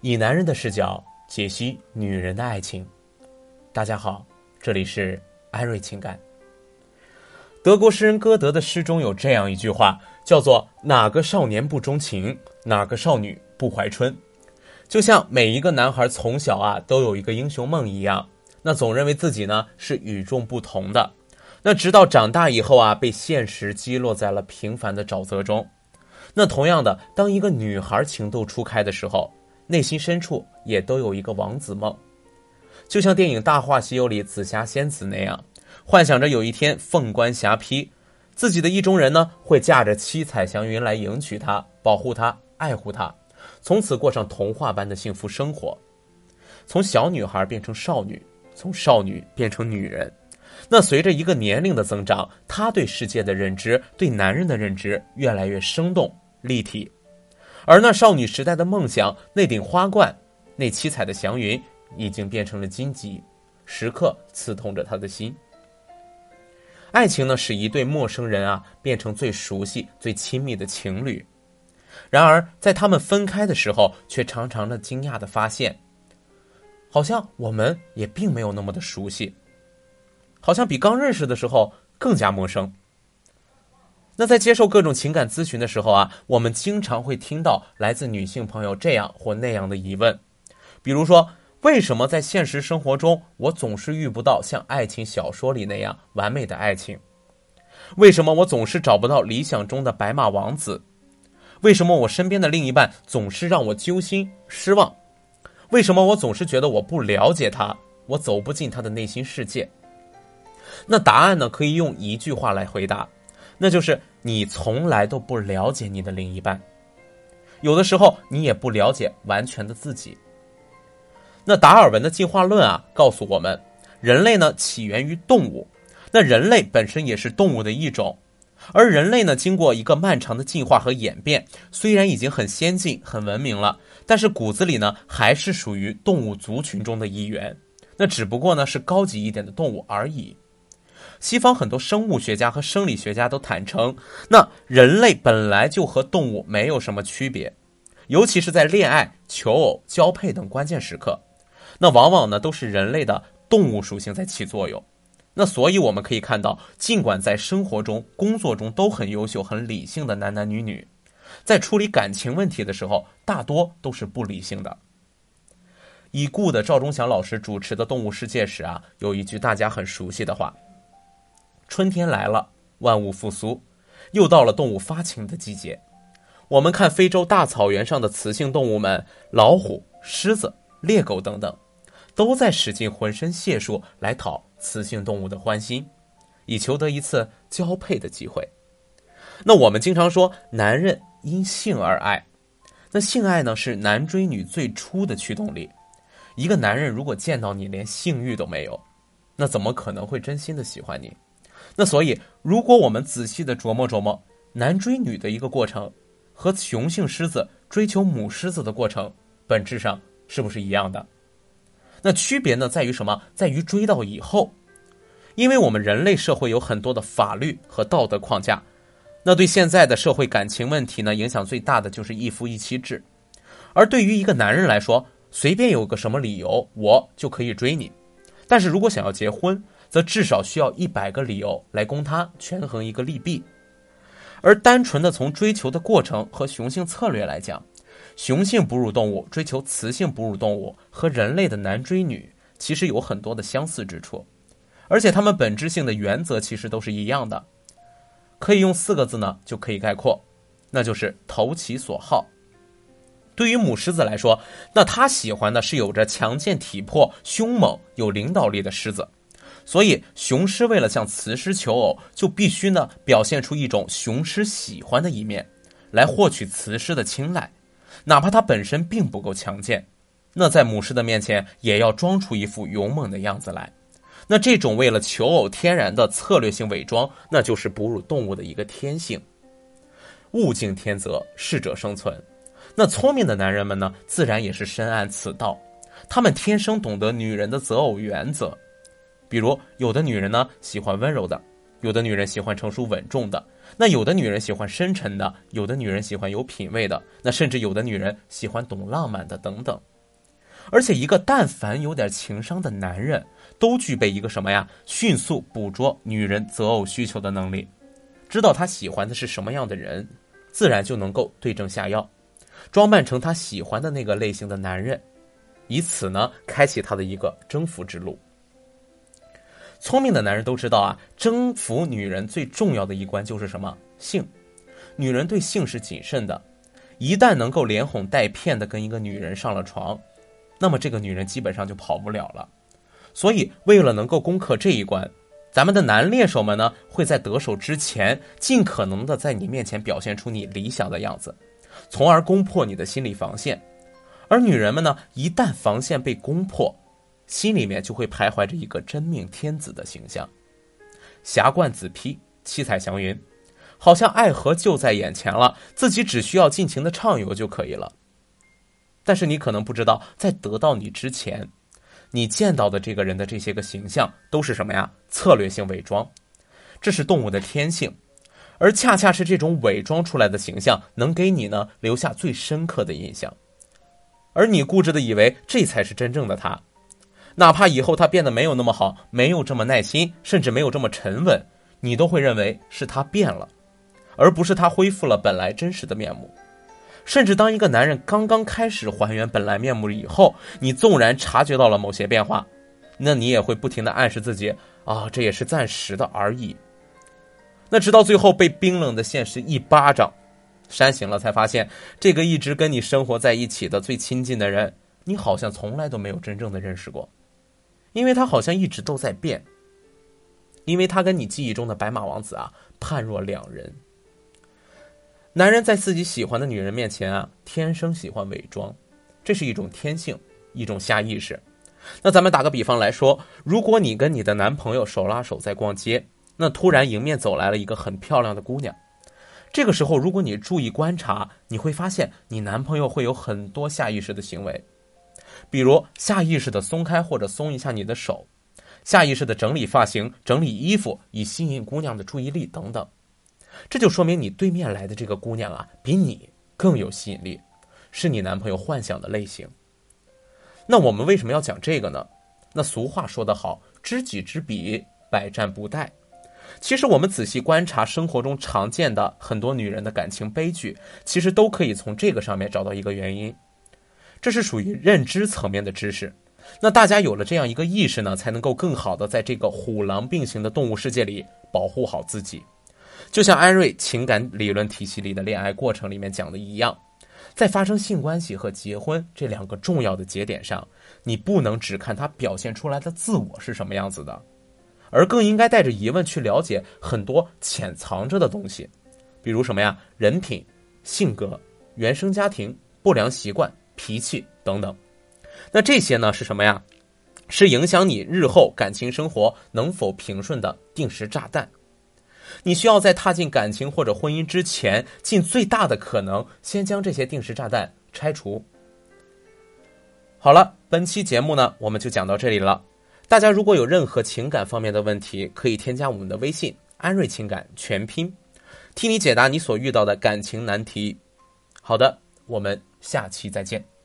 以男人的视角解析女人的爱情。大家好，这里是艾瑞情感。德国诗人歌德的诗中有这样一句话，叫做“哪个少年不钟情，哪个少女不怀春”。就像每一个男孩从小啊都有一个英雄梦一样，那总认为自己呢是与众不同的。那直到长大以后啊，被现实击落在了平凡的沼泽中。那同样的，当一个女孩情窦初开的时候，内心深处也都有一个王子梦，就像电影《大话西游》里紫霞仙子那样，幻想着有一天凤冠霞帔，自己的意中人呢会驾着七彩祥云来迎娶她，保护她，爱护她，从此过上童话般的幸福生活。从小女孩变成少女，从少女变成女人。那随着一个年龄的增长，她对世界的认知，对男人的认知越来越生动立体，而那少女时代的梦想，那顶花冠，那七彩的祥云，已经变成了荆棘，时刻刺痛着她的心。爱情呢，使一对陌生人啊变成最熟悉、最亲密的情侣，然而在他们分开的时候，却常常的惊讶的发现，好像我们也并没有那么的熟悉。好像比刚认识的时候更加陌生。那在接受各种情感咨询的时候啊，我们经常会听到来自女性朋友这样或那样的疑问，比如说，为什么在现实生活中我总是遇不到像爱情小说里那样完美的爱情？为什么我总是找不到理想中的白马王子？为什么我身边的另一半总是让我揪心失望？为什么我总是觉得我不了解他，我走不进他的内心世界？那答案呢？可以用一句话来回答，那就是你从来都不了解你的另一半，有的时候你也不了解完全的自己。那达尔文的进化论啊，告诉我们，人类呢起源于动物，那人类本身也是动物的一种，而人类呢经过一个漫长的进化和演变，虽然已经很先进、很文明了，但是骨子里呢还是属于动物族群中的一员，那只不过呢是高级一点的动物而已。西方很多生物学家和生理学家都坦诚，那人类本来就和动物没有什么区别，尤其是在恋爱、求偶、交配等关键时刻，那往往呢都是人类的动物属性在起作用。那所以我们可以看到，尽管在生活中、工作中都很优秀、很理性的男男女女，在处理感情问题的时候，大多都是不理性的。已故的赵忠祥老师主持的《动物世界》时啊，有一句大家很熟悉的话。春天来了，万物复苏，又到了动物发情的季节。我们看非洲大草原上的雌性动物们，老虎、狮子、猎狗等等，都在使尽浑身解数来讨雌性动物的欢心，以求得一次交配的机会。那我们经常说，男人因性而爱，那性爱呢，是男追女最初的驱动力。一个男人如果见到你连性欲都没有，那怎么可能会真心的喜欢你？那所以，如果我们仔细的琢磨琢磨，男追女的一个过程，和雄性狮子追求母狮子的过程，本质上是不是一样的？那区别呢，在于什么？在于追到以后，因为我们人类社会有很多的法律和道德框架，那对现在的社会感情问题呢，影响最大的就是一夫一妻制。而对于一个男人来说，随便有个什么理由，我就可以追你。但是如果想要结婚，则至少需要一百个理由来供他权衡一个利弊，而单纯的从追求的过程和雄性策略来讲，雄性哺乳动物追求雌性哺乳动物和人类的男追女其实有很多的相似之处，而且它们本质性的原则其实都是一样的，可以用四个字呢就可以概括，那就是投其所好。对于母狮子来说，那它喜欢的是有着强健体魄、凶猛、有领导力的狮子。所以，雄狮为了向雌狮求偶，就必须呢表现出一种雄狮喜欢的一面，来获取雌狮的青睐，哪怕它本身并不够强健，那在母狮的面前也要装出一副勇猛的样子来。那这种为了求偶天然的策略性伪装，那就是哺乳动物的一个天性。物竞天择，适者生存。那聪明的男人们呢，自然也是深谙此道，他们天生懂得女人的择偶原则。比如，有的女人呢喜欢温柔的，有的女人喜欢成熟稳重的，那有的女人喜欢深沉的，有的女人喜欢有品位的，那甚至有的女人喜欢懂浪漫的等等。而且，一个但凡有点情商的男人，都具备一个什么呀？迅速捕捉女人择偶需求的能力，知道她喜欢的是什么样的人，自然就能够对症下药，装扮成她喜欢的那个类型的男人，以此呢，开启他的一个征服之路。聪明的男人都知道啊，征服女人最重要的一关就是什么？性。女人对性是谨慎的，一旦能够连哄带骗的跟一个女人上了床。那么这个女人基本上就跑不了了，所以为了能够攻克这一关，咱们的男猎手们呢会在得手之前尽可能的在你面前表现出你理想的样子，从而攻破你的心理防线。而女人们呢，一旦防线被攻破，心里面就会徘徊着一个真命天子的形象，霞冠紫披，七彩祥云，好像爱河就在眼前了，自己只需要尽情的畅游就可以了。但是你可能不知道，在得到你之前，你见到的这个人的这些个形象都是什么呀？策略性伪装，这是动物的天性，而恰恰是这种伪装出来的形象，能给你呢留下最深刻的印象。而你固执的以为这才是真正的他，哪怕以后他变得没有那么好，没有这么耐心，甚至没有这么沉稳，你都会认为是他变了，而不是他恢复了本来真实的面目。甚至当一个男人刚刚开始还原本来面目以后，你纵然察觉到了某些变化，那你也会不停的暗示自己啊，这也是暂时的而已。那直到最后被冰冷的现实一巴掌扇醒了，才发现这个一直跟你生活在一起的最亲近的人，你好像从来都没有真正的认识过，因为他好像一直都在变，因为他跟你记忆中的白马王子啊判若两人。男人在自己喜欢的女人面前啊，天生喜欢伪装，这是一种天性，一种下意识。那咱们打个比方来说，如果你跟你的男朋友手拉手在逛街，那突然迎面走来了一个很漂亮的姑娘，这个时候如果你注意观察，你会发现你男朋友会有很多下意识的行为，比如下意识的松开或者松一下你的手，下意识的整理发型、整理衣服，以吸引姑娘的注意力等等。这就说明你对面来的这个姑娘啊，比你更有吸引力，是你男朋友幻想的类型。那我们为什么要讲这个呢？那俗话说得好，知己知彼，百战不殆。其实我们仔细观察生活中常见的很多女人的感情悲剧，其实都可以从这个上面找到一个原因。这是属于认知层面的知识。那大家有了这样一个意识呢，才能够更好的在这个虎狼并行的动物世界里保护好自己。就像安瑞情感理论体系里的恋爱过程里面讲的一样，在发生性关系和结婚这两个重要的节点上，你不能只看他表现出来的自我是什么样子的，而更应该带着疑问去了解很多潜藏着的东西，比如什么呀，人品、性格、原生家庭、不良习惯、脾气等等。那这些呢是什么呀？是影响你日后感情生活能否平顺的定时炸弹。你需要在踏进感情或者婚姻之前，尽最大的可能先将这些定时炸弹拆除。好了，本期节目呢，我们就讲到这里了。大家如果有任何情感方面的问题，可以添加我们的微信“安瑞情感全拼”，替你解答你所遇到的感情难题。好的，我们下期再见。